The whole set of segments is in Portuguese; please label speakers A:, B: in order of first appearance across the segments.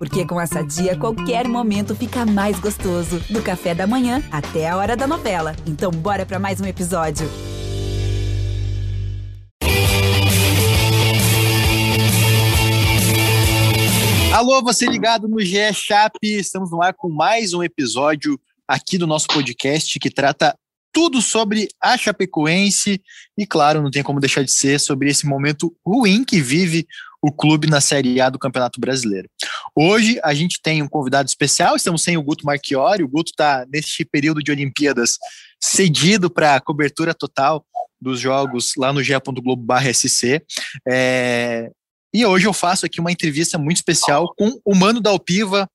A: Porque com essa dia, qualquer momento fica mais gostoso. Do café da manhã até a hora da novela. Então, bora para mais um episódio.
B: Alô, você ligado no GE Chape. Estamos no ar com mais um episódio aqui do nosso podcast que trata tudo sobre a Chapecoense e, claro, não tem como deixar de ser sobre esse momento ruim que vive o clube na Série A do Campeonato Brasileiro. Hoje a gente tem um convidado especial, estamos sem o Guto Marchiori, o Guto está neste período de Olimpíadas cedido para a cobertura total dos jogos lá no ge.globo.sc. É, e hoje eu faço aqui uma entrevista muito especial com o Mano da Alpiva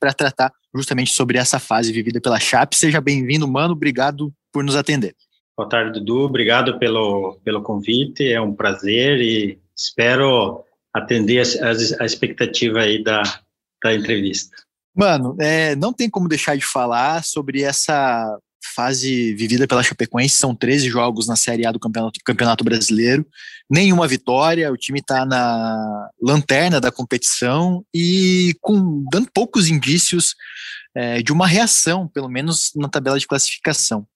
B: para tratar justamente sobre essa fase vivida pela Chape. Seja bem-vindo, Mano, obrigado por nos atender.
C: Boa tarde, Dudu, obrigado pelo, pelo convite, é um prazer e espero atender a, a expectativa aí da, da entrevista.
B: Mano, é, não tem como deixar de falar sobre essa fase vivida pela Chapecoense. São 13 jogos na Série A do Campeonato, Campeonato Brasileiro, nenhuma vitória. O time está na lanterna da competição e com dando poucos indícios é, de uma reação, pelo menos na tabela de classificação.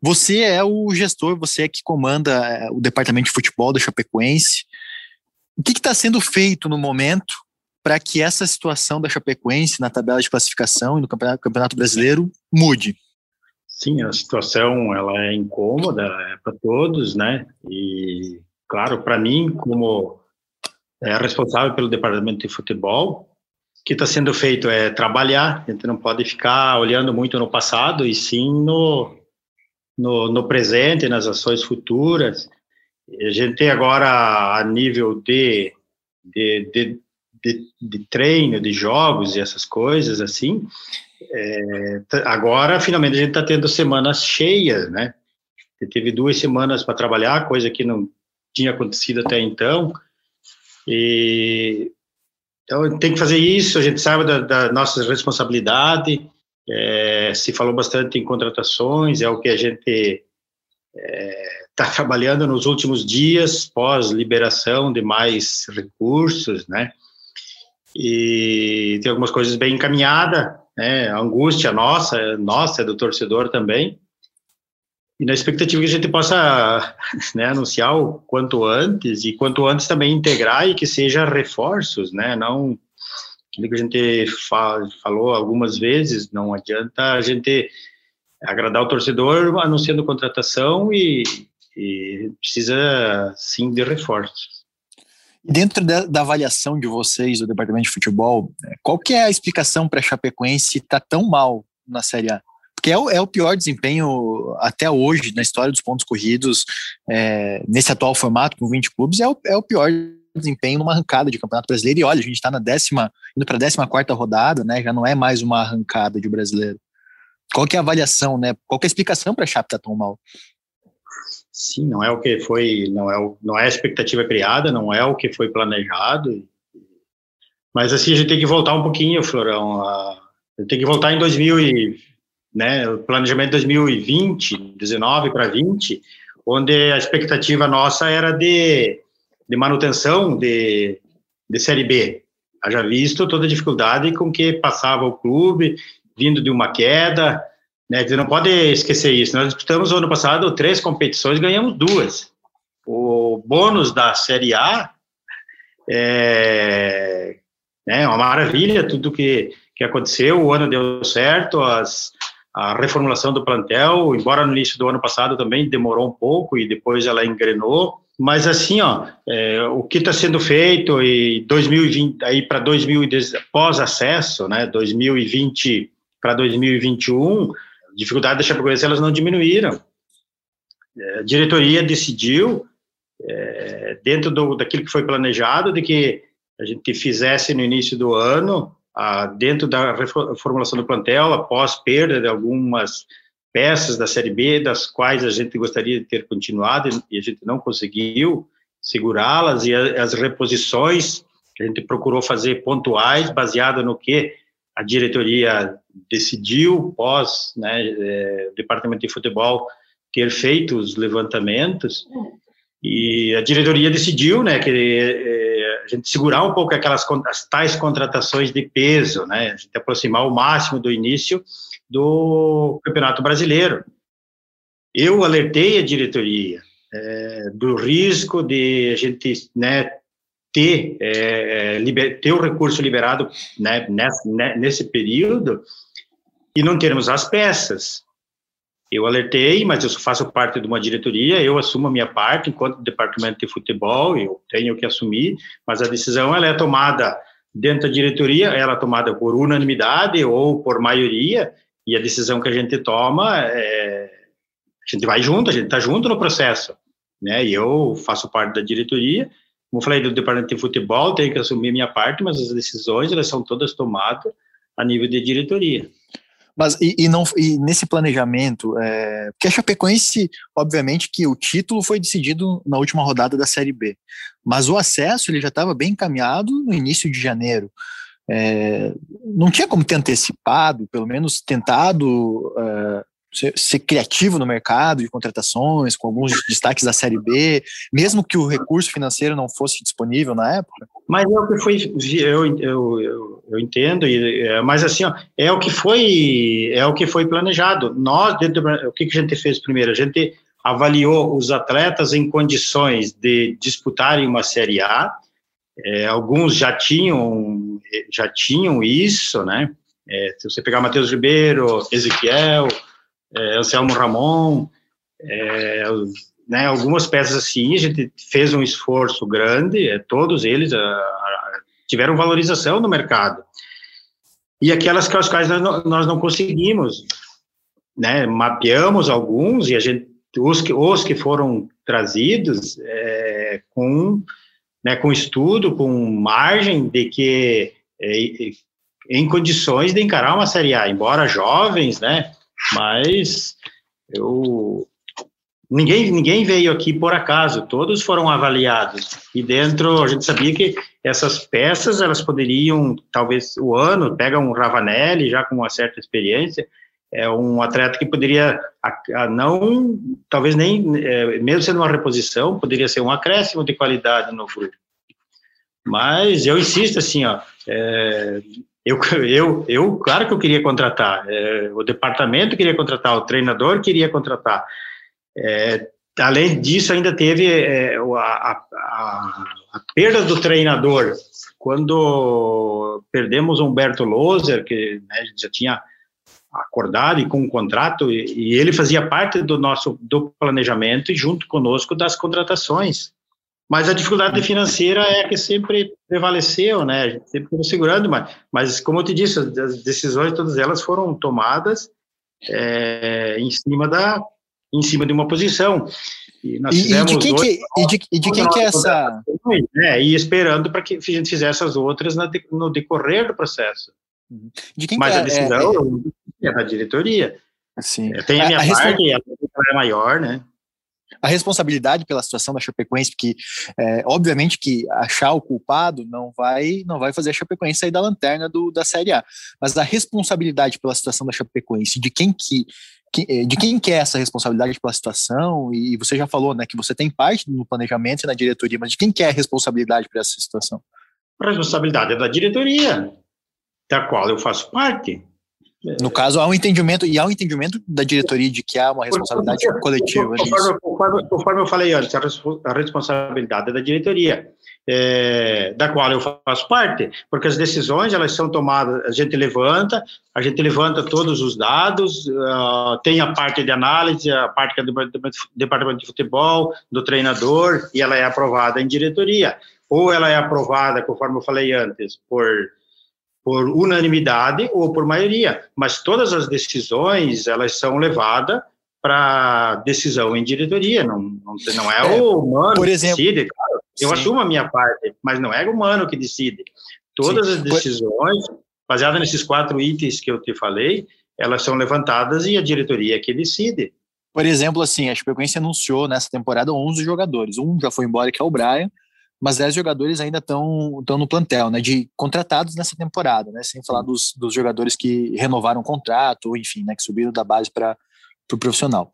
B: Você é o gestor, você é que comanda é, o departamento de futebol da Chapecoense. O que está sendo feito no momento para que essa situação da Chapecoense na tabela de classificação e no Campeonato, Campeonato Brasileiro mude?
C: Sim, a situação ela é incômoda é para todos, né? E claro, para mim, como é responsável pelo departamento de futebol, o que está sendo feito é trabalhar. A gente não pode ficar olhando muito no passado e sim no no, no presente, nas ações futuras. A gente tem agora, a nível de, de, de, de, de treino, de jogos e essas coisas, assim, é, agora, finalmente, a gente está tendo semanas cheias, né? teve duas semanas para trabalhar, coisa que não tinha acontecido até então. E então tem que fazer isso. A gente sabe da, da nossa responsabilidade. É, se falou bastante em contratações, é o que a gente está trabalhando nos últimos dias, pós liberação de mais recursos, né? E tem algumas coisas bem encaminhadas, né? A angústia nossa, nossa, é do torcedor também. E na expectativa que a gente possa né, anunciar o quanto antes, e quanto antes também integrar e que seja reforços, né? Não aquilo que a gente falou algumas vezes, não adianta a gente agradar o torcedor anunciando contratação e, e precisa sim de reforços.
B: Dentro da, da, avaliação de vocês do departamento de futebol, é, qual que é a explicação para a Chapecoense estar tá tão mal na Série A? Porque é o, é o, pior desempenho até hoje na história dos pontos corridos, é, nesse atual formato com 20 clubes, é o, é o pior desempenho numa arrancada de Campeonato Brasileiro. E olha, a gente está na décima, indo para a décima quarta rodada, né? Já não é mais uma arrancada de brasileiro. Qual que é a avaliação, né? Qual que é a explicação para a Chape estar tá tão mal?
C: Sim, não é o que foi, não é, o, não é a expectativa criada, não é o que foi planejado. Mas assim, a gente tem que voltar um pouquinho, Florão. A, tem que voltar em 2000 e, né, o planejamento 2020, 19 para 20, onde a expectativa nossa era de, de manutenção de, de Série B. Haja visto toda a dificuldade com que passava o clube, vindo de uma queda, né? Você não pode esquecer isso. Nós disputamos ano passado três competições, ganhamos duas. O bônus da Série A é, é uma maravilha, tudo que, que aconteceu, o ano deu certo, as, a reformulação do plantel, embora no início do ano passado também demorou um pouco e depois ela engrenou, mas assim, ó, é, o que está sendo feito e 2020 aí para 2010 pós acesso, né, 2020 para 2021, dificuldade da Chapecoense elas não diminuíram. É, a diretoria decidiu, é, dentro do, daquilo que foi planejado, de que a gente fizesse no início do ano, a, dentro da reformulação do plantel, após perda de algumas peças da Série B, das quais a gente gostaria de ter continuado e a gente não conseguiu segurá-las, e a, as reposições que a gente procurou fazer pontuais, baseada no que a diretoria decidiu, pós né, é, departamento de futebol ter feito os levantamentos, e a diretoria decidiu né, que é, a gente segurar um pouco aquelas as tais contratações de peso, né? A gente aproximar o máximo do início do Campeonato Brasileiro. Eu alertei a diretoria é, do risco de a gente, né, ter, é, liber, ter o recurso liberado né, nesse, né, nesse período e não termos as peças. Eu alertei, mas eu faço parte de uma diretoria, eu assumo a minha parte enquanto departamento de futebol, eu tenho que assumir, mas a decisão ela é tomada dentro da diretoria, ela é tomada por unanimidade ou por maioria, e a decisão que a gente toma é a gente vai junto, a gente está junto no processo, né? E eu faço parte da diretoria, como falei do departamento de futebol, tenho que assumir minha parte, mas as decisões elas são todas tomadas a nível de diretoria.
B: Mas e, e, não e nesse planejamento, é, porque a Chapecoense, obviamente que o título foi decidido na última rodada da Série B, mas o acesso ele já estava bem encaminhado no início de janeiro. É, não tinha como ter antecipado, pelo menos tentado é, ser, ser, criativo no mercado de contratações, com alguns destaques da Série B, mesmo que o recurso financeiro não fosse disponível na época?
C: Mas é o que foi, eu, eu, eu, entendo, é, mas assim, ó, é o que foi, é o que foi planejado. Nós, dentro do, o que, que a gente fez primeiro? A gente avaliou os atletas em condições de disputarem uma Série A, é, alguns já tinham, já tinham isso, né? É, se você pegar Matheus Ribeiro, Ezequiel, é, Anselmo Ramon, é, né, algumas peças assim, a gente fez um esforço grande, é, todos eles a, a, tiveram valorização no mercado. E aquelas que as quais nós não, nós não conseguimos, né, mapeamos alguns e a gente os que, os que foram trazidos é, com né, com estudo, com margem de que é, em condições de encarar uma Série A, embora jovens, né, mas eu ninguém ninguém veio aqui por acaso, todos foram avaliados. E dentro a gente sabia que essas peças elas poderiam talvez o ano pega um Ravanelli já com uma certa experiência é um atleta que poderia a, a não talvez nem é, mesmo sendo uma reposição poderia ser um acréscimo de qualidade no grupo. Mas eu insisto assim ó é, eu, eu, eu, claro que eu queria contratar, é, o departamento queria contratar, o treinador queria contratar. É, além disso, ainda teve é, a, a, a, perda do treinador. Quando perdemos Humberto Loser, que né, já tinha acordado e com um contrato, e, e ele fazia parte do nosso do planejamento e junto conosco das contratações. Mas a dificuldade financeira é que sempre prevaleceu, né? A gente sempre ficou segurando, mas, mas como eu te disse, as decisões todas elas foram tomadas é, em cima da em cima de uma posição.
B: E, de quem que e de, e de quem que é essa
C: né? E esperando para que a gente fizesse as outras no decorrer do processo.
B: Uhum. De quem
C: mas
B: que
C: a é, decisão é, é, da diretoria.
B: Sim.
C: Tem a minha a, parte, a, a é maior, né?
B: A responsabilidade pela situação da Chapecoense, porque é, obviamente que achar o culpado não vai não vai fazer a Chapecoense sair da lanterna do, da Série A, mas a responsabilidade pela situação da Chapecoense, de quem que, é, de quem que é essa responsabilidade pela situação, e você já falou, né, que você tem parte no planejamento e na diretoria, mas de quem que é a responsabilidade por essa situação?
C: A responsabilidade é da diretoria, da qual eu faço parte.
B: No caso, há um entendimento, e há um entendimento da diretoria de que há uma responsabilidade porque, coletiva
C: conforme. Conforme, conforme, eu falei antes, a, responsabilidade é da diretoria, é, da qual eu faço parte, porque as decisões, elas são tomadas, a gente levanta, a gente levanta todos os dados, uh, tem a parte de análise, a parte é do departamento de futebol, do treinador, e ela é aprovada em diretoria. Ou ela é aprovada, conforme eu falei antes, por por unanimidade ou por maioria, mas todas as decisões elas são levadas para decisão em diretoria, não, não, não é, é, o humano
B: por exemplo,
C: que decide, claro, eu sim. assumo a minha parte, mas não é o humano que decide. Todas sim. as decisões, baseadas nesses quatro itens que eu te falei, elas são levantadas e a diretoria é que decide.
B: Por exemplo, assim, a Chapecoense anunciou nessa temporada 11 jogadores, um já foi embora, que é o Brian, mas 10 jogadores ainda estão no plantel, né, de contratados nessa temporada, né, sem falar dos, dos jogadores que renovaram o contrato, ou enfim, né, que subiram da base para o pro profissional.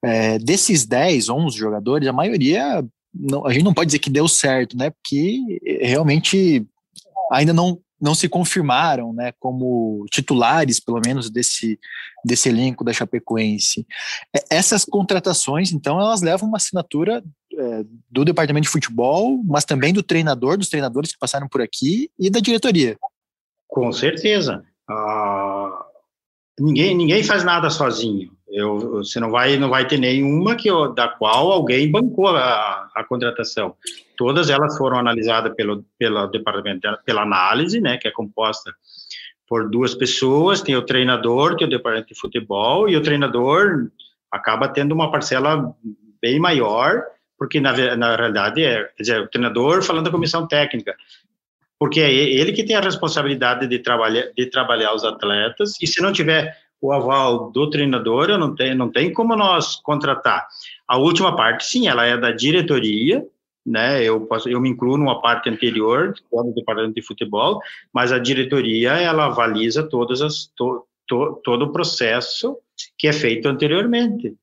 B: É, desses 10, 11 jogadores, a maioria não, a gente não pode dizer que deu certo, né? Porque realmente ainda não, não se confirmaram, né? Como titulares, pelo menos, desse, desse elenco da Chapecoense. Essas contratações, então, elas levam uma assinatura é, do departamento de futebol, mas também do treinador, dos treinadores que passaram por aqui e da diretoria.
C: Com certeza. Ah, ninguém, ninguém faz nada sozinho. Eu, você não vai, não vai ter nenhuma que, da qual alguém bancou a, a contratação. Todas elas foram analisadas pelo, pelo departamento, pela análise, né, que é composta por duas pessoas, tem o treinador, é o departamento de futebol, e o treinador acaba tendo uma parcela bem maior, porque na, na realidade é, quer dizer, o treinador falando da comissão técnica, porque é ele que tem a responsabilidade de trabalhar, de trabalhar os atletas, e se não tiver o aval do treinador, não tenho, não tem como nós contratar. A última parte, sim, ela é da diretoria, né? Eu posso, eu me incluo numa parte anterior, do departamento de futebol, mas a diretoria ela avaliza todas as to, to, todo o processo que é feito anteriormente.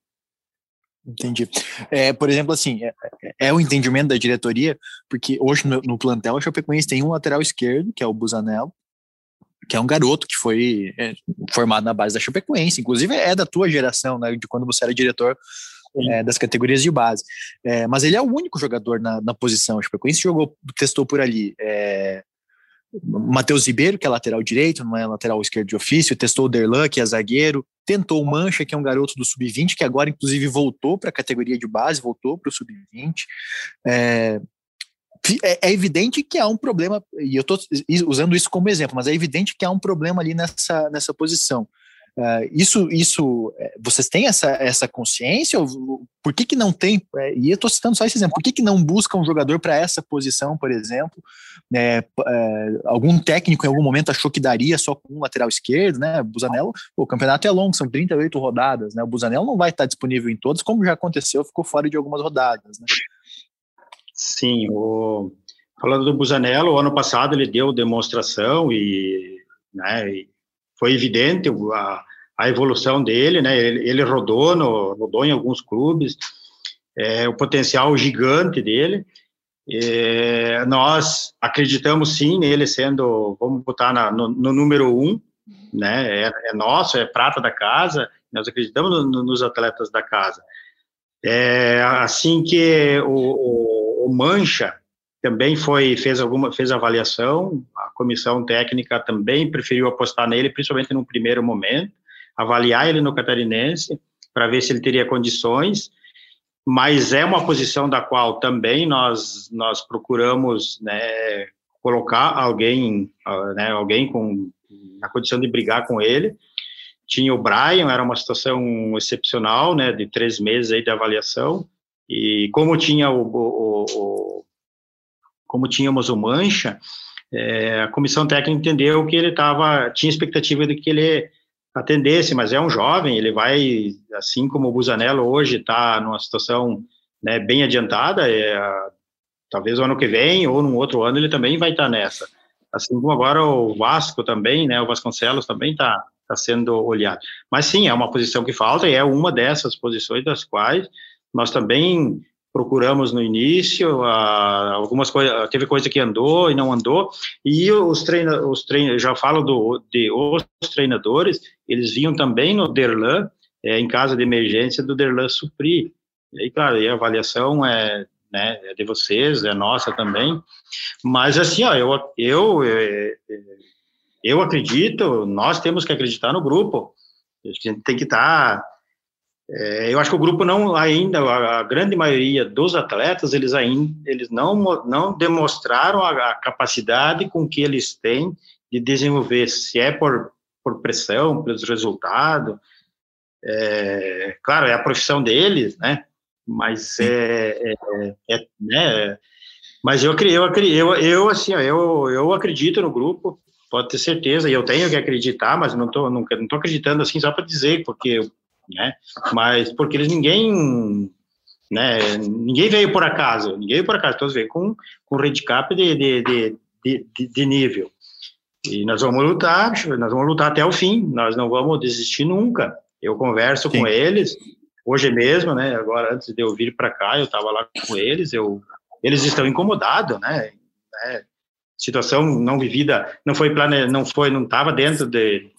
B: Entendi. É, por exemplo, assim, é, é, o entendimento da diretoria, porque hoje no, no plantel a Chapecoense tem um lateral esquerdo, que é o Busanello, que é um garoto que foi é, formado na base da Chapecoense, inclusive é da tua geração, né, de quando você era diretor é, das categorias de base. É, mas ele é o único jogador na, na posição. A Chapecoense jogou, testou por ali. É, Matheus Ribeiro, que é lateral direito, não é lateral esquerdo de ofício, testou o Derlan, que é zagueiro, tentou o Mancha, que é um garoto do sub-20, que agora inclusive voltou para a categoria de base, voltou para o sub-20. É, é, é, evidente que há um problema, e eu estou usando isso como exemplo, mas é evidente que há um problema ali nessa, nessa posição. Uh, isso, isso, é, vocês têm essa, essa consciência? Por que, que não tem? É, e eu estou citando só esse exemplo. Por que, que não busca um jogador para essa posição, por exemplo? É, é, algum técnico em algum momento achou que daria só com um lateral esquerdo, né? Busanello, o campeonato é longo, são 38 rodadas, né? O Busanello não vai estar disponível em todas, como já aconteceu, ficou fora de algumas rodadas, né?
C: Sim, o, falando do Busanello, ano passado ele deu demonstração e, né, foi evidente a, a evolução dele, né, ele, ele rodou, no, rodou em alguns clubes, é, o potencial gigante dele, é, nós acreditamos sim nele sendo, vamos botar na, no, no, número um, né, é, é, nosso, é prata da casa, nós acreditamos no, nos atletas da casa. É, assim que o, o Mancha também foi fez alguma fez avaliação, a comissão técnica também preferiu apostar nele, principalmente no primeiro momento, avaliar ele no catarinense para ver se ele teria condições, mas é uma posição da qual também nós nós procuramos né, colocar alguém né, alguém com na condição de brigar com ele. Tinha o Brian, era uma situação excepcional, né, de três meses aí de avaliação. E como tinha o, o, o como tínhamos o Mancha, é, a comissão técnica entendeu que ele tava, tinha expectativa de que ele atendesse, mas é um jovem, ele vai, assim como o Busanello hoje está numa situação né, bem adiantada, é, talvez o ano que vem ou no outro ano ele também vai estar tá nessa. Assim como agora o Vasco também, né, o Vasconcelos também está tá sendo olhado. Mas sim, é uma posição que falta e é uma dessas posições das quais nós também procuramos no início, algumas coisas, teve coisa que andou e não andou, e os treinadores, treina, já falo do, de os treinadores, eles vinham também no Derlan, é, em caso de emergência, do Derlan suprir. E aí, claro, a avaliação é, né, é de vocês, é nossa também, mas assim, ó, eu, eu, é, é, eu acredito, nós temos que acreditar no grupo, a gente tem que estar tá é, eu acho que o grupo não ainda, a, grande maioria dos atletas, eles ainda, eles não, não demonstraram a, a, capacidade com que eles têm de desenvolver, se é por, por pressão, pelos resultados, é, claro, é a profissão deles, né, mas é, é, é né, mas eu, eu, eu, eu assim, eu, eu acredito no grupo, pode ter certeza, e eu tenho que acreditar, mas não estou não, não tô acreditando assim só para dizer, porque né? Mas porque eles ninguém, né? Ninguém veio por acaso, ninguém veio por acaso, todos veio com com handicap de de, de, de, de nível. E nós vamos lutar, nós vamos lutar até o fim, nós não vamos desistir nunca. Eu converso Sim. com eles, Hoje mesmo, né? Agora, antes de eu vir para cá, eu estava lá com eles, eu, eles estão incomodados, né? É, situação não vivida, não foi plane, não foi, não estava dentro de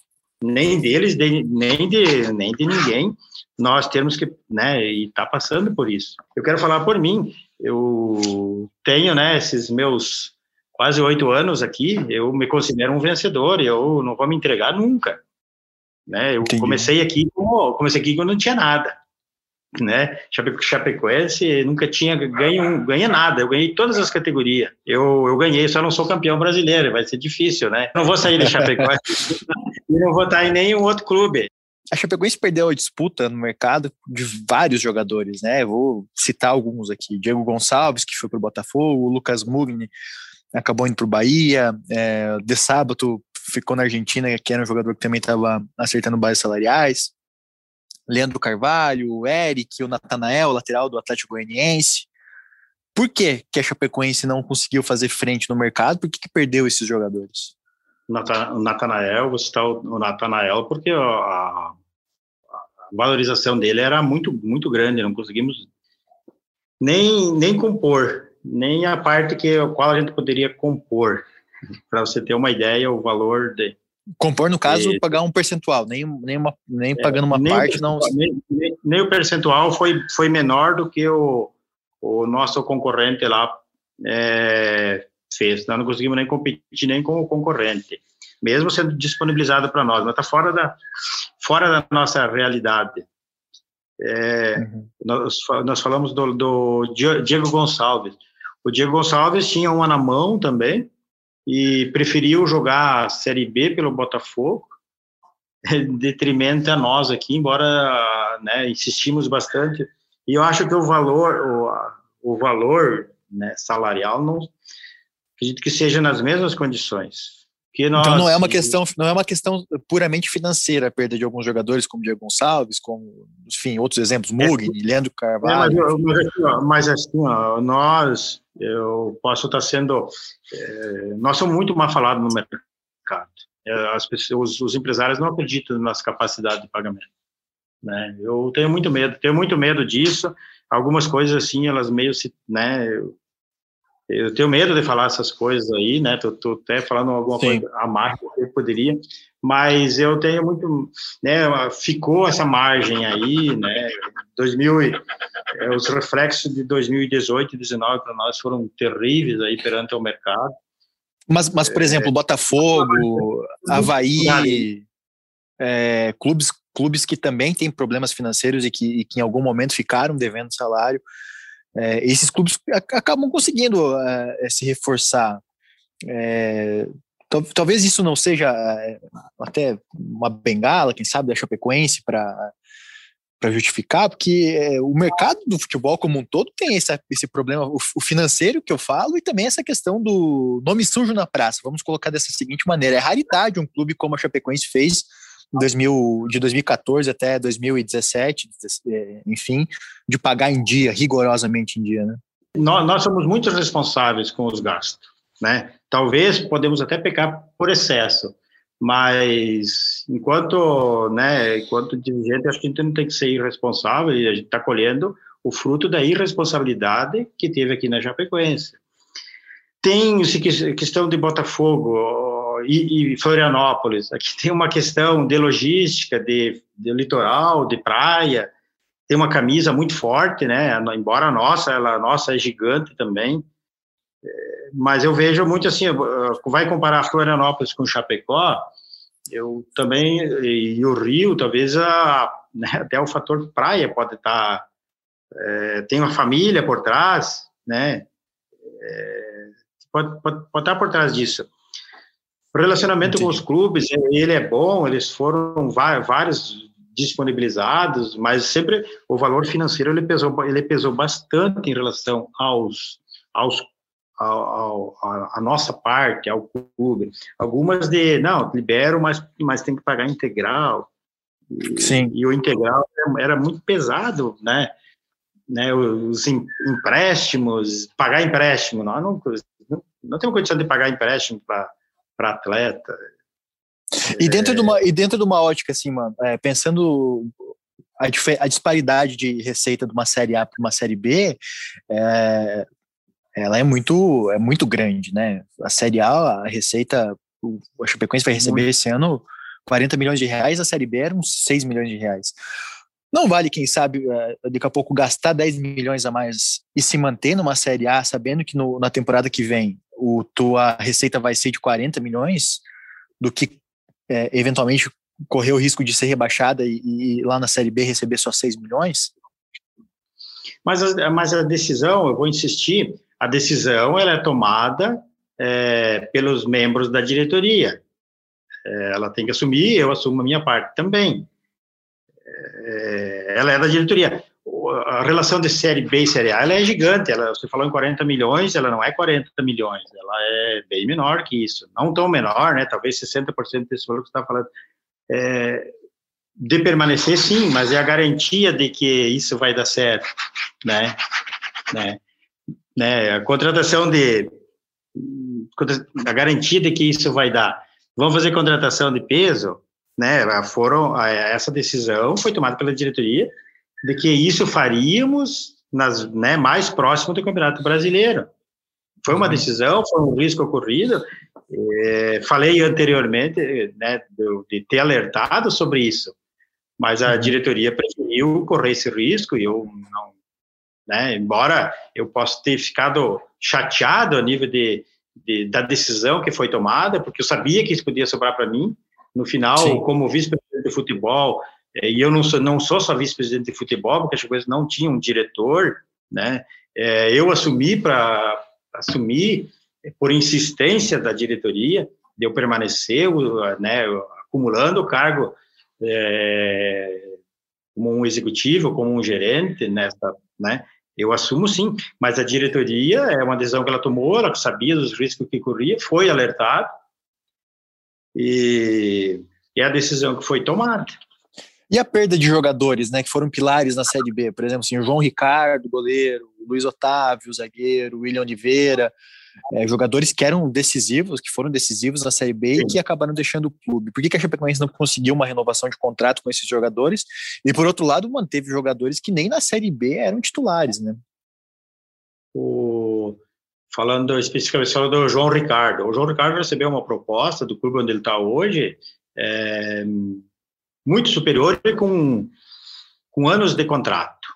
C: nem deles, de, nem de nem de ninguém. Nós temos que, né? E tá passando por isso. Eu quero falar por mim. Eu tenho, né? Esses meus quase oito anos aqui, eu me considero um vencedor. Eu não vou me entregar nunca. Né? Eu Entendi. comecei aqui, comecei aqui quando não tinha nada né? Chapecoense nunca tinha ganho ganha nada. Eu ganhei todas as categorias. Eu, eu ganhei, só não sou campeão brasileiro. Vai ser difícil, né? Não vou sair de Chapecoense e não vou estar em nenhum outro clube.
B: A Chapecoense perdeu a disputa no mercado de vários jogadores, né? Vou citar alguns aqui: Diego Gonçalves, que foi para o Botafogo, o Lucas Mugni acabou indo para o Bahia, é, De Sábado ficou na Argentina, que era um jogador que também estava acertando bases salariais. Leandro Carvalho, o Eric, o Natanael, lateral do Atlético Goianiense. Por que, que a Chapecoense não conseguiu fazer frente no mercado? Por que, que perdeu esses jogadores?
C: O Natanael, vou citar o Natanael, porque a, valorização dele era muito, muito grande, não conseguimos nem, nem compor, nem a parte que a qual a gente poderia compor. Para você ter uma ideia, o valor de,
B: Compor, no caso, e, pagar um percentual, nem, nem, uma, nem é, pagando uma nem parte, não.
C: Nem, nem, nem, o percentual foi, foi menor do que o, o nosso concorrente lá é, fez. Nós não conseguimos nem competir nem com o concorrente, mesmo sendo disponibilizado para nós, mas está fora da, fora da nossa realidade. É, uhum. nós, nós falamos do, do Diego Gonçalves. O Diego Gonçalves tinha uma na mão também, e preferiu jogar a Série B pelo Botafogo, em detrimento a nós aqui, embora né, insistimos bastante. E eu acho que o valor, o, o valor né, salarial, não acredito que seja nas mesmas condições.
B: Nós, então não é uma questão, não é uma questão puramente financeira a perda de alguns jogadores como Diego Gonçalves, como, enfim, outros exemplos, Mugni, é, Leandro Carvalho.
C: É, mas, mas, assim, mas, assim, ó, nós, eu posso estar sendo, é, nós somos muito mal falados no mercado. É, as pessoas, os empresários não acreditam nas capacidades de pagamento. Né? Eu tenho muito medo, tenho muito medo disso. Algumas coisas assim, elas meio se, né? Eu tenho medo de falar essas coisas aí, né? Tô, tô até falando alguma Sim. coisa a mais que eu poderia, mas eu tenho muito, né? Ficou essa margem aí, né? 2000, é, os reflexos de 2018 e 2019 para nós foram terríveis aí perante o mercado.
B: Mas, mas por exemplo, é, Botafogo, Havaí, é, clubes, clubes que também têm problemas financeiros e que, e que em algum momento ficaram devendo salário é, esses clubes acabam conseguindo é, se reforçar. É, talvez isso não seja é, até uma bengala, quem sabe, da Chapecoense para para justificar, porque é, o mercado do futebol como um todo tem esse, esse problema, o, o, financeiro que eu falo, e também essa questão do nome sujo na praça. Vamos colocar dessa seguinte maneira: é raridade um clube como a Chapecoense fez 2000, de 2014 até 2017, é, enfim, de pagar em dia, rigorosamente em dia, né?
C: Nós, nós somos muito responsáveis com os gastos, né? Talvez podemos até pecar por excesso, mas enquanto, né, enquanto dirigente, acho que a gente não tem que ser irresponsável e a gente está colhendo o fruto da irresponsabilidade que teve aqui na Chapecoense. Tem questão de Botafogo, e, e, Florianópolis. Aqui tem uma questão de logística, de, de litoral, de praia. Tem uma camisa muito forte, né? Embora a nossa, ela a nossa é gigante também. É, mas eu vejo muito assim, vai comparar Florianópolis com Chapecó, eu também e o Rio, talvez a, né, até o fator praia pode estar tá, é, tem uma família por trás, né? É, pode, pode, pode estar por trás disso. O relacionamento Entendi. com os clubes, ele é bom, eles foram vários disponibilizados, mas sempre o valor financeiro ele pesou, ele pesou bastante em relação aos, aos ao, ao, a nossa parte, ao clube. Algumas de, não, libero, mas, mas tem que pagar integral. E, Sim. E o integral era muito pesado, né? né os empréstimos, pagar empréstimo, não, não, não, não tenho condição de pagar empréstimo para para atleta.
B: E dentro, é... de uma, e dentro de uma ótica, assim, mano, é, pensando a, a, disparidade de receita de uma série A para uma série B é, ela é muito é muito grande, né? A série A, a receita, o, a Chapecoense vai receber muito. esse ano 40 milhões de reais, a série B era uns 6 milhões de reais. Não vale, quem sabe, é, daqui a pouco gastar 10 milhões a mais e se manter numa série A, sabendo que no, na temporada que vem o tua receita vai ser de 40 milhões, do que é, eventualmente correr o risco de ser rebaixada e, e, lá na Série B receber só 6 milhões?
C: Mas a, mas a decisão, eu vou insistir, a decisão ela é tomada é, pelos membros da diretoria. É, ela tem que assumir, eu assumo a minha parte também. É, ela é da diretoria. A relação de série B e série A ela é gigante. Ela, você falou em 40 milhões, ela não é 40 milhões, ela é bem menor que isso. Não tão menor, né? Talvez 60% desse valor que você está falando é, de permanecer, sim, mas é a garantia de que isso vai dar certo, né? né? né? A contratação de a garantia de que isso vai dar. Vamos fazer contratação de peso, né? Foram essa decisão foi tomada pela diretoria de que isso faríamos nas, né, mais próximo do Campeonato Brasileiro. Foi uma uhum. decisão, foi um risco ocorrido, é, falei anteriormente né, de, de, ter alertado sobre isso, mas a uhum. diretoria preferiu correr esse risco e eu não, né, embora eu possa ter ficado chateado a nível de, de, da decisão que foi tomada, porque eu sabia que isso podia sobrar para mim. No final, Sim. como vice-presidente de futebol, e eu não sou, não sou só vice-presidente de futebol, porque as coisas não tinham um diretor, né? É, eu assumi para assumir por insistência da diretoria, eu permanecer, né, acumulando o cargo é, como um executivo, como um gerente nessa, né, eu assumo sim, mas a diretoria é uma decisão que ela tomou, ela sabia dos riscos que corria, foi alertado e é a decisão que foi tomada.
B: E a perda de jogadores, né, que foram pilares na Série B, por exemplo, assim, o João Ricardo, goleiro, o Luiz Otávio, zagueiro, o William Oliveira, é, jogadores que eram decisivos, que foram decisivos na Série B e que acabaram deixando o clube. Por que, que a Chapecoense não conseguiu uma renovação de contrato com esses jogadores? E por outro lado, manteve jogadores que nem na Série B eram titulares, né?
C: O... Falando especificamente do João Ricardo, o João Ricardo recebeu uma proposta do clube onde ele está hoje, é, muito superior e com, com anos de contrato.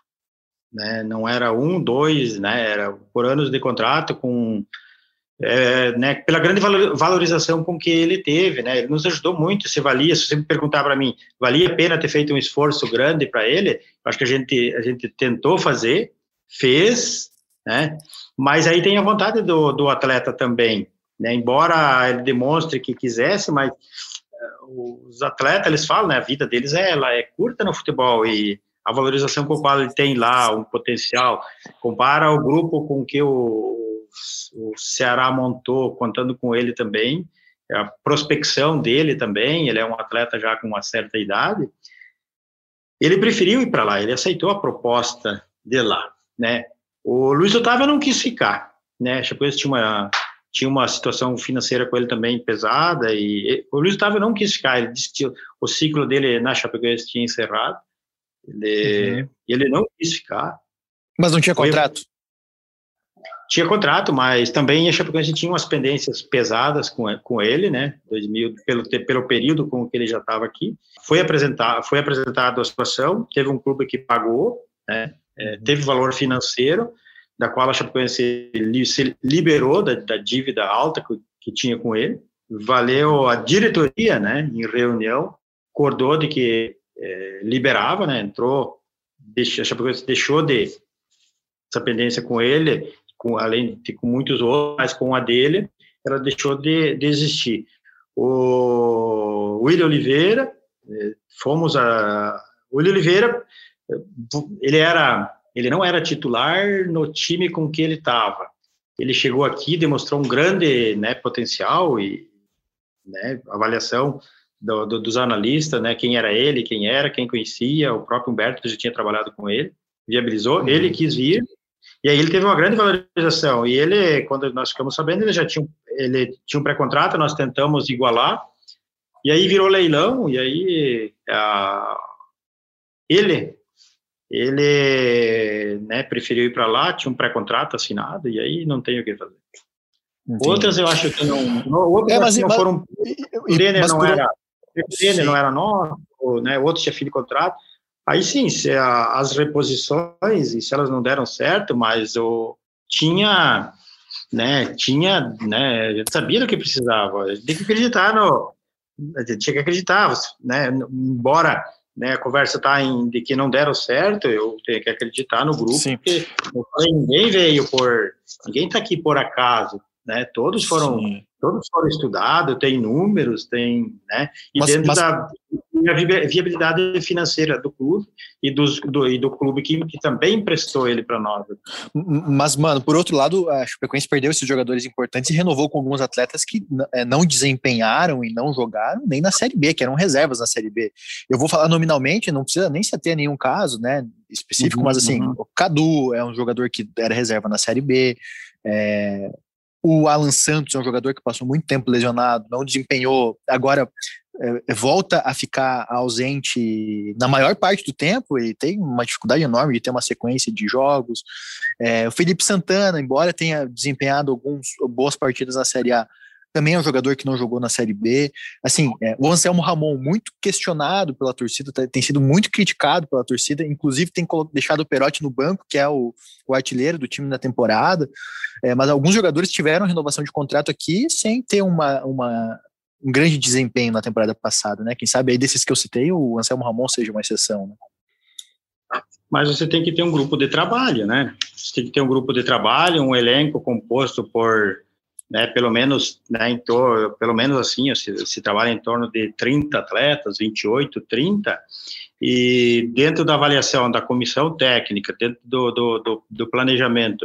C: Né? Não era um, dois, né? era por anos de contrato com é, né, pela grande valorização com que ele teve, né, ele nos ajudou muito, se valia, se você me perguntar para mim, valia a pena ter feito um esforço grande para ele, acho que a gente, a gente tentou fazer, fez, né, mas aí tem a vontade do, do atleta também, né, embora ele demonstre que quisesse, mas os atletas, eles falam, né, a vida deles é, ela é curta no futebol e a valorização com a qual ele tem lá, um potencial, compara o grupo com que o, o Ceará montou, contando com ele também, é a prospecção dele também, ele é um atleta já com uma certa idade, ele preferiu ir para lá, ele aceitou a proposta de lá, né? O Luiz Otávio não quis ficar, né? Chapecoense tinha uma tinha uma situação financeira com ele também pesada e o Luiz Otávio não quis ficar, ele disse que o ciclo dele na Chapecoense tinha encerrado, ele, uhum. ele não quis ficar.
B: Mas não tinha Foi, contrato?
C: Tinha contrato, mas também a Chapecoense tinha umas pendências pesadas com, com ele, né? 2000, pelo, pelo período com que ele já estava aqui. Foi apresentar, foi apresentada a situação, teve um clube que pagou, né? É, uhum. teve valor financeiro, da qual a Chapecoense se liberou da, da dívida alta que, que tinha com ele. Valeu a diretoria, né? Em reunião, acordou de que é, liberava, né? Entrou, deixa, a Chapecoense deixou de essa pendência com ele com, além de com muitos outros, mas com a dele, ela deixou de, de existir. O William Oliveira, eh, fomos a. O William Oliveira, ele era, ele não era titular no time com que ele estava. Ele chegou aqui, demonstrou um grande né, potencial e né, avaliação do, do, dos analistas, né, quem era ele, quem era, quem conhecia, o próprio Humberto já tinha trabalhado com ele, viabilizou, uhum. ele quis vir, e aí ele teve uma grande valorização. E ele, quando nós ficamos sabendo, ele já tinha, ele tinha um pré-contrato, nós tentamos igualar. E aí virou leilão, e aí a, ele ele né, preferiu ir para lá, tinha um pré-contrato assinado, e aí não tem o que fazer. Entendi. Outras eu acho que não. Outras é, mas, não mas, foram. O Denner não, era, o não era nosso, né, outros tinha fim de contrato. Aí sim, se a, as reposições, e se elas não deram certo, mas o, tinha, né, tinha, né, sabia do que precisava. Tem que acreditar no, tinha que acreditar, né, embora né, a conversa está em de que não deram certo, eu tenho que acreditar no grupo, Sim. porque ninguém veio por, ninguém está aqui por acaso, né? Todos foram, Sim. Todos foram estudados, tem números, tem, né? E mas, dentro mas... da viabilidade financeira do clube e, dos, do, e do clube que, que também emprestou ele para nós.
B: Mas, mano, por outro lado, a Chapecoense perdeu esses jogadores importantes e renovou com alguns atletas que é, não desempenharam e não jogaram nem na Série B, que eram reservas na Série B. Eu vou falar nominalmente, não precisa nem se ter nenhum caso, né, específico, uhum, mas assim, uhum. o Cadu é um jogador que era reserva na Série B, é, o Alan Santos é um jogador que passou muito tempo lesionado, não desempenhou, agora é, volta a ficar ausente na maior parte do tempo e tem uma dificuldade enorme de ter uma sequência de jogos. É, o Felipe Santana, embora tenha desempenhado algumas boas partidas na Série A, também é um jogador que não jogou na Série B. Assim, é, o Anselmo Ramon, muito questionado pela torcida, tá, tem sido muito criticado pela torcida, inclusive tem deixado o Perotti no banco, que é o, o artilheiro do time na temporada. É, mas alguns jogadores tiveram renovação de contrato aqui sem ter uma, uma, um grande desempenho na temporada passada, né? Quem sabe aí desses que eu citei, o Anselmo Ramon seja uma exceção, né?
C: Mas você tem que ter um grupo de trabalho, né? Você tem que ter um grupo de trabalho, um elenco composto por né, pelo menos, né, em torno, pelo menos assim, se, se trabalha em torno de 30 atletas, 28, 30, e dentro da avaliação da comissão técnica, dentro do, do, do, do planejamento,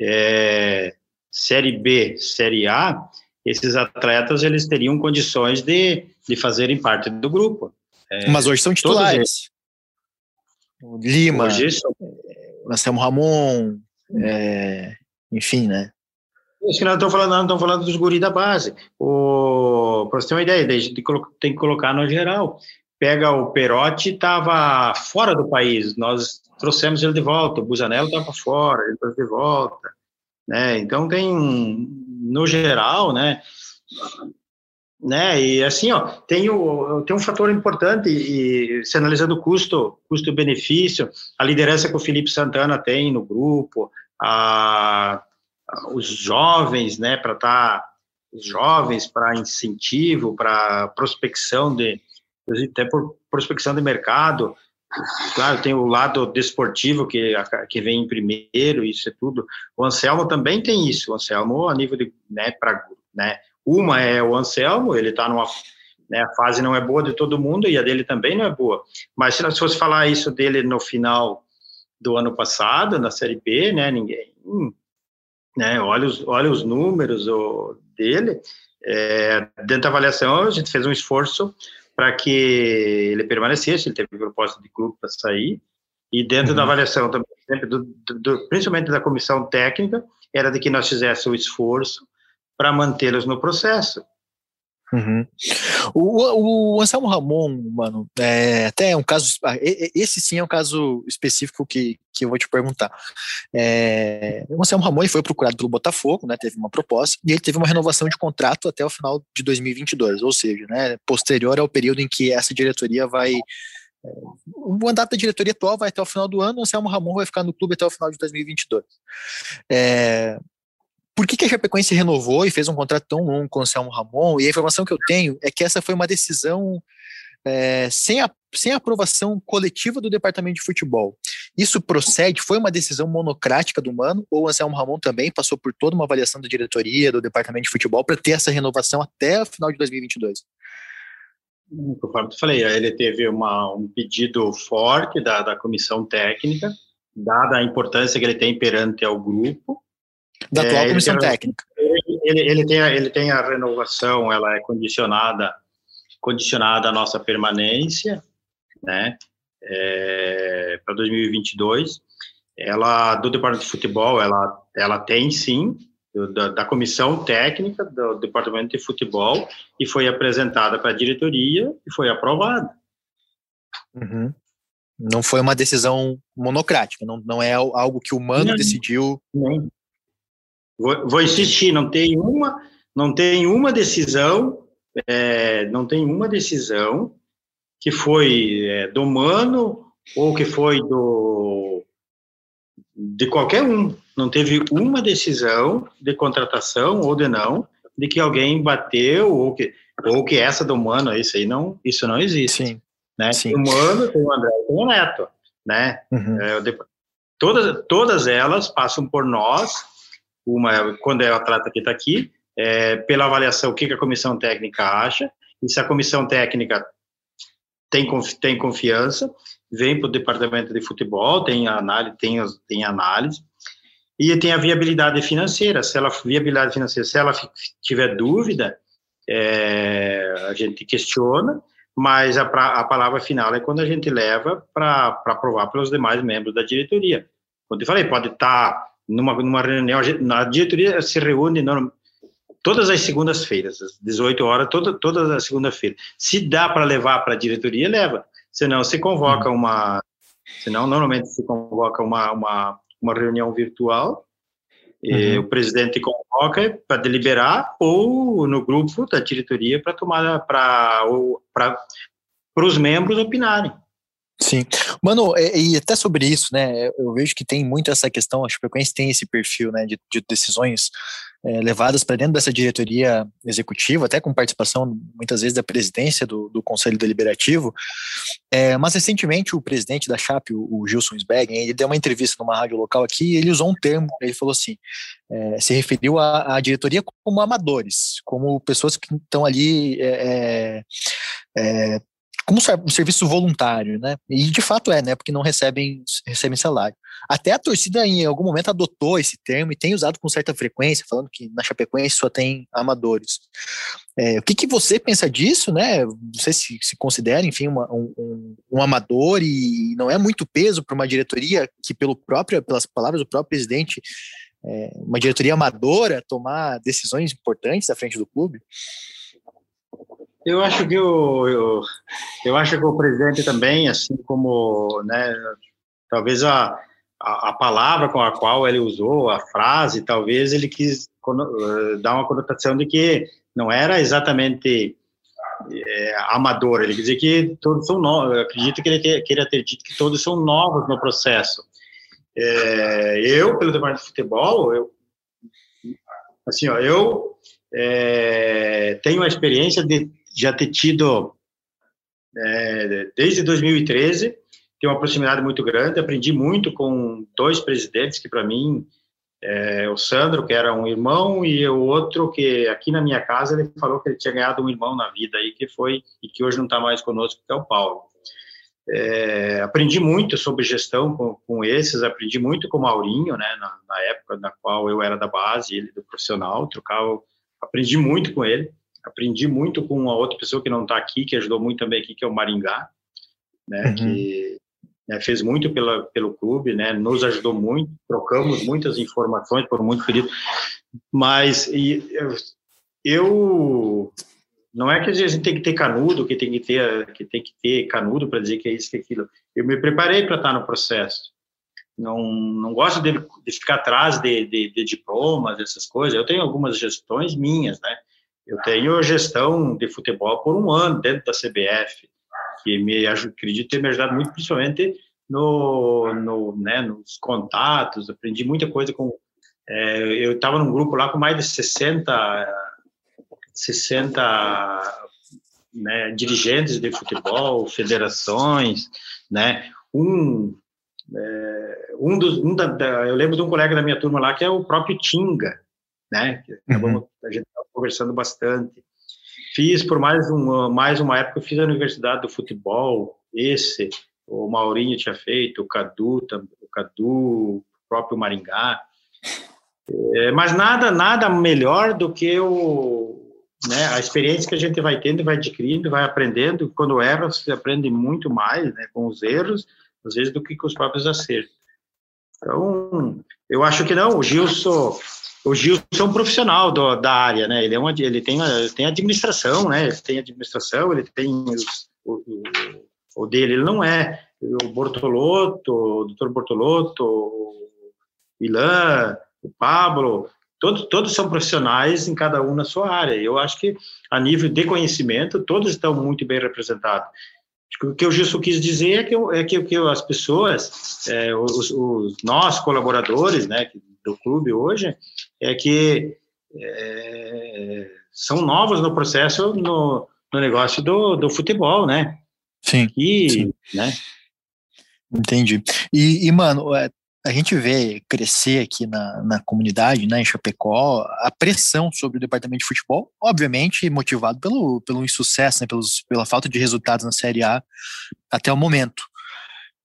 C: é, Série B, Série A, esses atletas, eles teriam condições de, de fazerem parte do grupo.
B: É, Mas hoje são titulares. Lima, hoje são... Anselmo Ramon, é, enfim, né?
C: Isso que nós estamos falando, nós estamos falando dos guris da base. Para você ter uma ideia, tem que colocar no geral. Pega o Perotti, estava fora do país, nós trouxemos ele de volta, o Busanello estava fora, ele trouxe de volta. Né? Então, tem, no geral, né, né? E assim, ó, tem, o, tem um fator importante e se analisando o custo, custo-benefício, a liderança que o Felipe Santana tem no grupo, a os jovens, né, para estar tá, os jovens para incentivo, para prospecção de até por prospecção de mercado. Claro, tem o lado desportivo que que vem em primeiro, isso é tudo. O Anselmo também tem isso. O Anselmo a nível de, né, para, né, uma é o Anselmo, ele está numa né, a fase não é boa de todo mundo e a dele também não é boa. Mas se nós fosse falar isso dele no final do ano passado, na Série B, né, ninguém, hum, né? Olha os, olha os números o, dele. É, dentro da avaliação, a gente fez um esforço para que ele permanecesse, ele teve proposta de clube para sair, e dentro uhum. da avaliação também, do, do, principalmente da comissão técnica, era de que nós fizéssemos o esforço para mantê-los no processo.
B: Uhum. O, o, Anselmo Ramon, mano, é até um caso. Ah, esse sim é um caso específico que, que eu vou te perguntar. É, o Anselmo Ramon foi procurado pelo Botafogo, né? Teve uma proposta e ele teve uma renovação de contrato até o final de 2022, ou seja, né, posterior ao período em que essa diretoria vai. É, o mandato da diretoria atual vai até o final do ano, o Anselmo Ramon vai ficar no clube até o final de 2022. É, por que, que a Chapecoense renovou e fez um contrato tão longo com o Anselmo Ramon? E a informação que eu tenho é que essa foi uma decisão é, sem, a, sem a aprovação coletiva do departamento de futebol. Isso procede? Foi uma decisão monocrática do Mano? Ou o Anselmo Ramon também passou por toda uma avaliação da diretoria, do departamento de futebol, para ter essa renovação até o final de 2022?
C: Conforme eu falei, ele teve uma, um pedido forte da, da comissão técnica, dada a importância que ele tem perante ao grupo,
B: da atual é, comissão
C: tem,
B: técnica.
C: Ele, ele, tem a, ele tem a renovação, ela é condicionada, condicionada à nossa permanência, né, é, para 2022. Ela, do Departamento de Futebol, ela, ela tem sim, da, da, comissão técnica do Departamento de Futebol, e foi apresentada para a diretoria e foi aprovada.
B: Uhum. Não foi uma decisão monocrática, não, não é algo que o Mano não, decidiu. Não.
C: Vou, vou, insistir, não tem uma, não tem uma decisão, é, não tem uma decisão que foi é, do Mano ou que foi do de qualquer um. Não teve uma decisão de contratação ou de não de que alguém bateu ou que ou que essa do Mano, isso aí não, isso não existe. Sim. Né? Sim. Tem o Mano, tem o André, tem o Neto, né? Uhum. É, todas todas elas passam por nós. Uma quando o atleta que está aqui, é, pela avaliação o que, que a comissão técnica acha e se a comissão técnica tem, tem confiança, vem para o departamento de futebol, tem análise, tem, tem análise, e tem a viabilidade financeira. Se ela viabilidade financeira, se ela tiver dúvida, é, a gente questiona, mas a, a, palavra final é quando a gente leva para aprovar pelos demais membros da diretoria. Como eu falei, pode estar tá numa, numa reunião, a diretoria se reúne todas as segundas-feiras, às 18 horas, toda, todas as segundas-feiras. Se dá para levar para a diretoria, leva. Senão, se convoca uhum. uma. Senão, normalmente se convoca uma, uma, uma reunião virtual, uhum. o presidente convoca para deliberar, ou no grupo da diretoria para tomar. para os membros opinarem.
B: Sim. Mano, e, e, até sobre isso, né? Eu vejo que tem muito essa questão, a Chapecoense tem esse perfil, né, de, de decisões é, levadas para dentro dessa diretoria executiva, até com participação muitas vezes da presidência do, do Conselho Deliberativo. É, mas recentemente o presidente da Chape, o, o Gilson Sbergen, ele deu uma entrevista numa rádio local aqui e ele usou um termo, ele falou assim, é, se referiu à, diretoria como amadores, como pessoas que estão ali é, é, é como um serviço voluntário, né? E de fato é, né? Porque não recebem, recebem salário. Até a torcida em algum momento adotou esse termo e tem usado com certa frequência, falando que na Chapecoense só tem amadores. É, o que, que você pensa disso, né? Você se, se considera, enfim, uma, um, um, amador e não é muito peso para uma diretoria que, pelo próprio, pelas palavras do próprio presidente, é, uma diretoria amadora tomar decisões importantes à frente do clube?
C: Eu acho que o eu, eu acho que o presidente também, assim como, né, talvez a, a, a, palavra com a qual ele usou a frase, talvez ele quis uh, dar uma conotação de que não era exatamente é, amador. Ele quis dizer que todos são novos. Eu acredito que ele queria ter dito que todos são novos no processo. É, eu, pelo departamento de futebol, eu assim, ó, eu é, tenho a experiência de já ter tido, é, desde 2013, tem uma proximidade muito grande, aprendi muito com dois presidentes que, para mim, é, o Sandro, que era um irmão, e o outro que, aqui na minha casa, ele falou que ele tinha ganhado um irmão na vida, aí, que foi, e que hoje não está mais conosco, que é o Paulo. É, aprendi muito sobre gestão com, com, esses, aprendi muito com o Maurinho, né, na, na, época na qual eu era da base, ele do profissional, trocava, aprendi muito com ele. Aprendi muito com uma outra pessoa que não está aqui, que ajudou muito também aqui, que é o Maringá, né, uhum. que né, fez muito pela, pelo clube, né, nos ajudou muito, trocamos muitas informações por muito período, mas e, eu, eu não é que a gente tem que ter canudo, que tem que ter, que tem que ter canudo para dizer que é isso, que é aquilo. Eu me preparei para estar no processo. Não, não gosto de, de ficar atrás de, de, de, diplomas, essas coisas. Eu tenho algumas gestões minhas, né? Eu tenho gestão de futebol por um ano dentro da CBF, que me acredito ter me ajudado muito, principalmente no, no né, nos contatos. Aprendi muita coisa com. É, eu estava num grupo lá com mais de 60, 60 né, dirigentes de futebol, federações, né? Um, é, um dos, um da, da, eu lembro de um colega da minha turma lá que é o próprio Tinga, né? Que acabamos, uhum. a gente conversando bastante. Fiz por mais uma, mais uma época, fiz a Universidade do Futebol, esse, o Maurinho tinha feito, o Cadu, o Cadu, o próprio Maringá. É, mas nada, nada melhor do que o, né, a experiência que a gente vai tendo, vai adquirindo, vai aprendendo. Quando erra, você aprende muito mais né, com os erros, às vezes, do que com os próprios acertos. Então, eu acho que não, o Gilson o Gilson é um profissional do, da área, né? Ele, é uma, ele tem, tem administração, né? Ele tem administração, ele tem os, o, o, dele. Ele não é, o Bortolotto, o doutor Bortolotto, o Ilan, o Pablo, todos, todos são profissionais em cada um na sua área. Eu acho que, a nível de conhecimento, todos estão muito bem representados. O que o Gilson quis dizer é que, é que, que as pessoas, é, os, os, nós colaboradores né, do clube hoje, é que é, são novos no processo, no, no negócio do, do futebol, né?
B: Sim.
C: E,
B: sim.
C: né?
B: Entendi. E, e mano, é, a gente vê crescer aqui na, na comunidade, né, em Chapecó, a pressão sobre o departamento de futebol, obviamente motivado pelo, pelo insucesso, né, pelos, pela falta de resultados na Série A até o momento.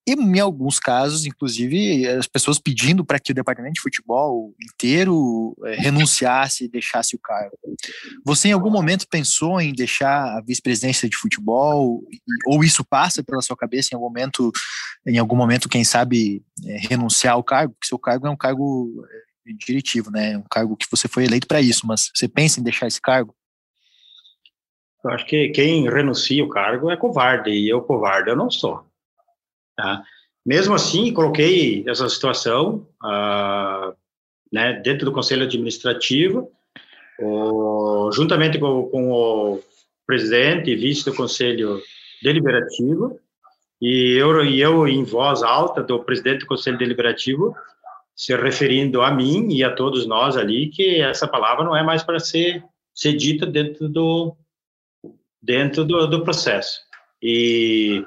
B: E em alguns casos, inclusive, as pessoas pedindo para que o departamento de futebol inteiro é, renunciasse e deixasse o cargo. Você em algum momento pensou em deixar a vice-presidência de futebol? Ou isso passa pela sua cabeça em algum momento, em algum momento, quem sabe, é, renunciar ao cargo? Porque seu cargo é um cargo é, diretivo, né? Um cargo que você foi eleito para isso, mas você pensa em deixar esse cargo?
C: Eu acho que quem renuncia o cargo é covarde, e eu covarde eu não sou. Tá? Mesmo assim, coloquei essa situação uh, né, dentro do Conselho Administrativo, o, juntamente com, com, o presidente e vice do Conselho Deliberativo, e eu, e eu, em voz alta do presidente do Conselho Deliberativo, se referindo a mim e a todos nós ali, que essa palavra não é mais para ser, ser dita dentro do, dentro do, do processo. E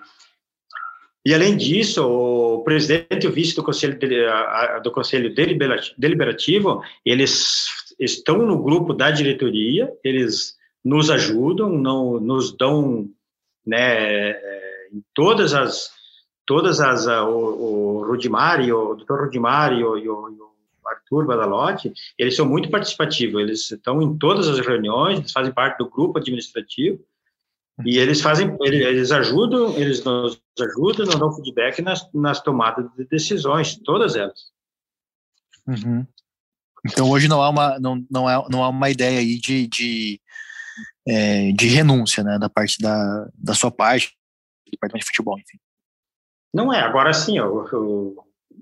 C: e, além disso, o presidente e o vice do Conselho, do conselho Deliberativo, eles estão no grupo da diretoria, eles nos ajudam, não, nos dão, né, em todas as, todas as, o, o Rudimari, o doutor Rudimari e o, e o Arthur Badalotti, eles são muito participativos, eles estão em todas as reuniões, eles fazem parte do grupo administrativo, e eles fazem, eles ajudam, eles nos ajudam, nos dão feedback nas, nas tomadas de decisões, todas elas.
B: Uhum. Então hoje não há uma, não, não há, não há uma ideia aí de, de, é, de renúncia, né, da parte da, da sua parte, do departamento de futebol, enfim.
C: Não é, agora sim, eu, eu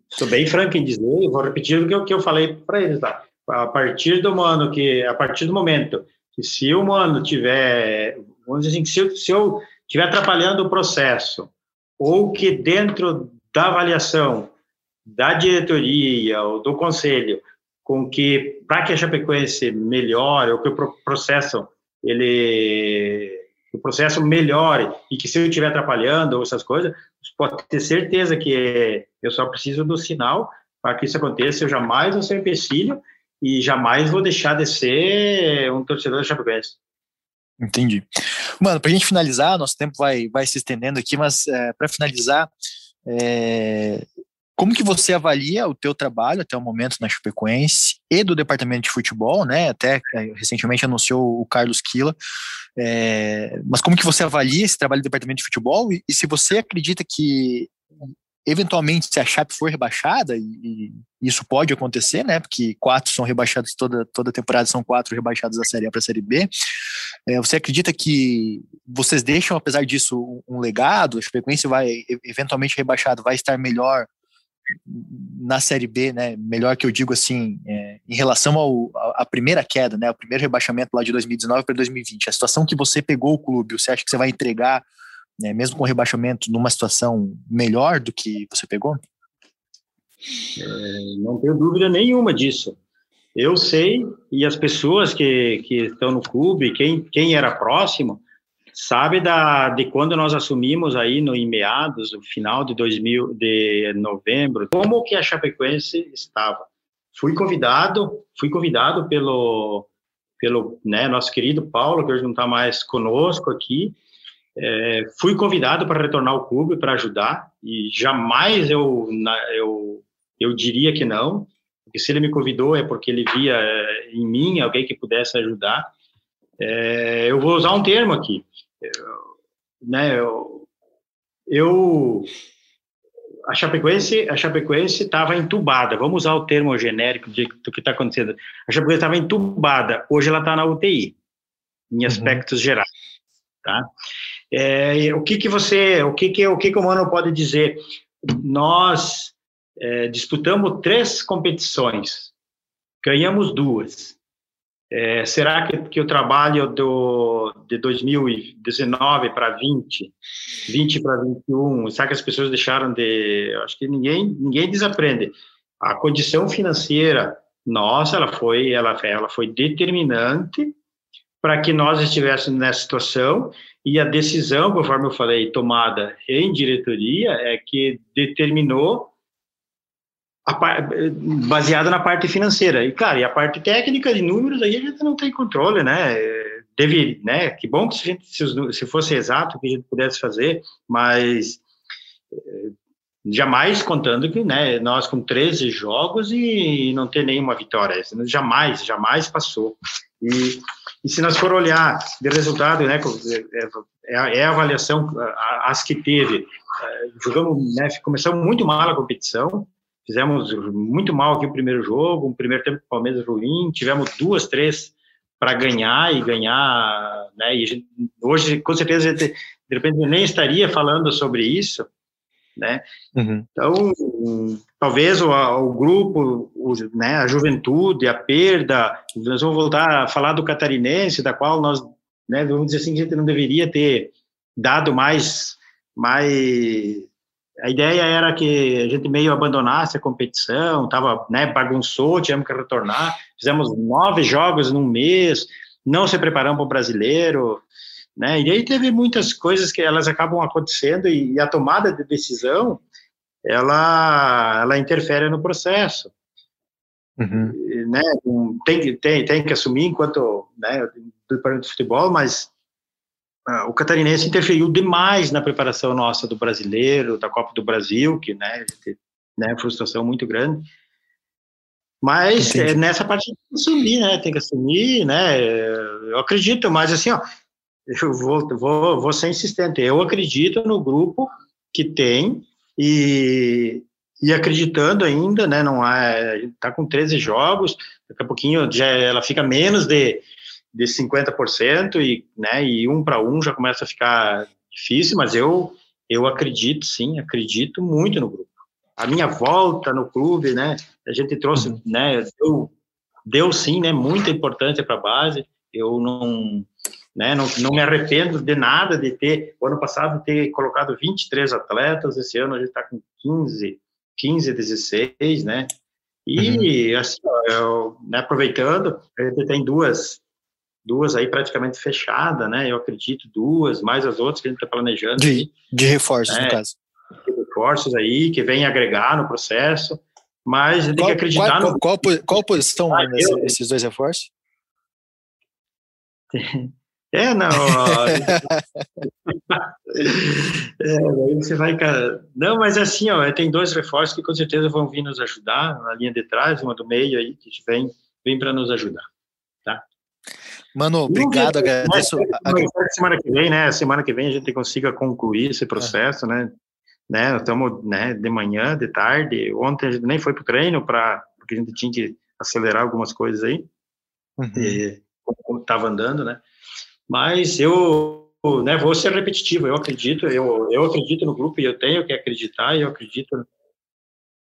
C: sou bem franco em dizer, eu vou repetir o que eu, que eu falei para eles, tá? A partir do ano que, a partir do momento que se o mano tiver vamos dizer assim, se eu, estiver atrapalhando o processo, ou que dentro da avaliação da diretoria ou do conselho, com que, para que a Chapecoense melhore, ou que o processo, ele, o processo melhore, e que se eu estiver atrapalhando ou essas coisas, pode ter certeza que eu só preciso do sinal para que isso aconteça, eu jamais vou ser empecilho e jamais vou deixar de ser um torcedor da Chapecoense.
B: Entendi. Mano, para a gente finalizar, nosso tempo vai, vai se estendendo aqui, mas é, para finalizar, é, como que você avalia o teu trabalho até o momento na Chapecoense e do departamento de futebol, né? Até é, recentemente anunciou o Carlos Quila. É, mas como que você avalia esse trabalho do departamento de futebol e, e se você acredita que eventualmente se a Chape for rebaixada, e, isso pode acontecer, né, porque quatro são rebaixados, toda, toda temporada são quatro rebaixados da Série A para a Série B, é, você acredita que vocês deixam, apesar disso, um legado, a Chapecoense vai, eventualmente rebaixado, vai estar melhor na Série B, né, melhor que eu digo assim, é, em relação ao, à primeira queda, né, o primeiro rebaixamento lá de 2019 para 2020, a situação que você pegou o clube, você acha que você vai entregar né, mesmo com o rebaixamento, numa situação melhor do que você pegou?
C: É, não tenho dúvida nenhuma disso. Eu sei, e as pessoas que, que estão no clube, quem, quem era próximo, sabe da, de quando nós assumimos aí no, em meados, no final de 2000, de novembro, como que a Chapecoense estava. Fui convidado, fui convidado pelo, pelo né, nosso querido Paulo, que hoje não está mais conosco aqui, é, fui convidado para retornar ao clube para ajudar e jamais eu, eu, eu diria que não, porque se ele me convidou é porque ele via é, em mim alguém que pudesse ajudar. É, eu vou usar um termo aqui, eu, né? Eu, eu a Chapecoense a Chapecoense estava entubada. Vamos usar o termo genérico de, do que está acontecendo. A Chapecoense estava entubada. Hoje ela está na UTI, em uhum. aspectos uhum. gerais, tá? É, o que que você, o que que o que que o Mano pode dizer? Nós é, disputamos três competições, ganhamos duas. É, será que, que o trabalho do, de 2019 para 20, 20 para 21, será que as pessoas deixaram de. Acho que ninguém, ninguém desaprende. A condição financeira nossa, ela foi, ela, ela foi determinante para que nós estivéssemos nessa situação e a decisão, conforme eu falei, tomada em diretoria, é que determinou baseada na parte financeira. E, claro, e a parte técnica de números aí a gente não tem controle, né? Deve, né? Que bom que se, gente, se fosse exato que a gente pudesse fazer, mas eh, jamais contando que, né, nós com 13 jogos e não ter nenhuma vitória, jamais, jamais passou. E, e se nós for olhar de resultado, né, é, é, é a avaliação, as que teve, eh, jogamos, né, começamos muito mal a competição, Fizemos muito mal aqui o primeiro jogo, um primeiro tempo com o Palmeiras ruim, tivemos duas, três para ganhar e ganhar, né? E gente, hoje, com certeza, de repente nem estaria falando sobre isso, né? Uhum. Então, talvez o, o grupo, o, né, a juventude, a perda, nós vamos voltar a falar do catarinense, da qual nós, né, vamos dizer assim, a gente não deveria ter dado mais, mais a ideia era que a gente meio abandonasse a competição, tava, né, bagunçou, tivemos que retornar, fizemos nove jogos num mês, não se preparamos para o brasileiro, né, e aí teve muitas coisas que elas acabam acontecendo e, e a tomada de decisão, ela, ela interfere no processo. Uhum. E, né, tem, tem, tem que assumir enquanto né, departamento de futebol, mas o catarinense interferiu demais na preparação nossa do brasileiro, da Copa do Brasil, que, né, né frustração muito grande. Mas é, nessa parte tem que assumir, né? Tem que assumir, né? Eu acredito, mas assim, ó, eu vou, vou, vou ser insistente. Eu acredito no grupo que tem e, e acreditando ainda, né? Não é, tá com 13 jogos, daqui a pouquinho já ela fica menos de de 50% e, né, e um para um já começa a ficar difícil, mas eu eu acredito sim, acredito muito no grupo. A minha volta no clube, né, a gente trouxe, uhum. né, deu, deu sim, né, muita importância para a base. Eu não, né, não, não me arrependo de nada de ter, o ano passado, ter colocado 23 atletas, esse ano a gente está com 15, 15, 16, né, e, uhum. assim, eu, né, aproveitando, a gente tem duas duas aí praticamente fechada, né? Eu acredito duas, mais as outras que a gente está planejando.
B: De, de reforços, né? no caso.
C: De reforços aí, que vem agregar no processo, mas a gente qual, tem que acreditar
B: qual,
C: no...
B: Qual, qual posição ah, nesse, eu... esses dois reforços?
C: É, não. é, você vai. Não, mas assim, ó, tem dois reforços que com certeza vão vir nos ajudar na linha de trás, uma do meio aí, que vem, vem para nos ajudar.
B: Mano, obrigado, agradeço.
C: Semana que vem, né? Semana que vem a gente consiga concluir esse processo, é. né? né? Estamos né, de manhã, de tarde. Ontem a gente nem foi para o treino, pra, porque a gente tinha que acelerar algumas coisas aí. Uhum. E, como estava andando, né? Mas eu né, vou ser repetitivo, eu acredito, eu, eu acredito no grupo e eu tenho que acreditar, eu acredito.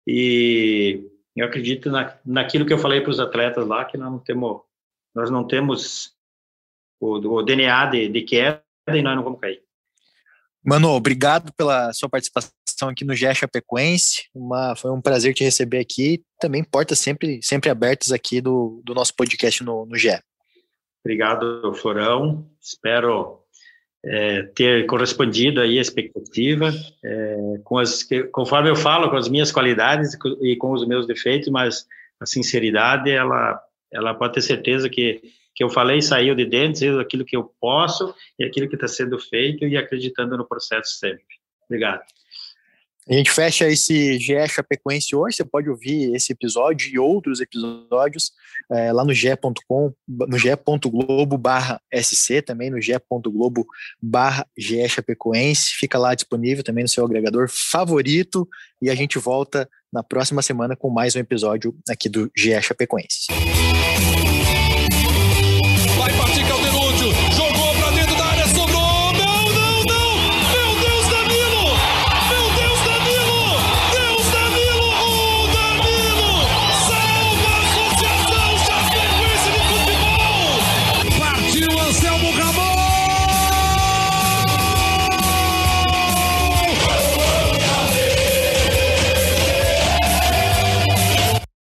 C: E eu acredito na, naquilo que eu falei para os atletas lá, que nós não temos, nós não temos o, o DNA de, de queda e nós não vamos cair.
B: Mano, obrigado pela sua participação aqui no GE Chapecoense. Uma, foi um prazer te receber aqui. Também portas sempre, sempre abertas aqui do, do nosso podcast no, no GE.
C: Obrigado, Florão. Espero é, ter correspondido aí a expectativa, é, com as, conforme eu falo, com as minhas qualidades e com os meus defeitos, mas a sinceridade, ela, ela pode ter certeza que que eu falei saiu de dentro, aquilo que eu posso e aquilo que está sendo feito e acreditando no processo sempre. Obrigado.
B: A gente fecha esse GE Chapecoense hoje. Você pode ouvir esse episódio e outros episódios é, lá no ge.com, no ge.globo barra SC, também no ge.globo barra GE Chapecoense. Fica lá disponível também no seu agregador favorito. E a gente volta na próxima semana com mais um episódio aqui do GE Chapecoense.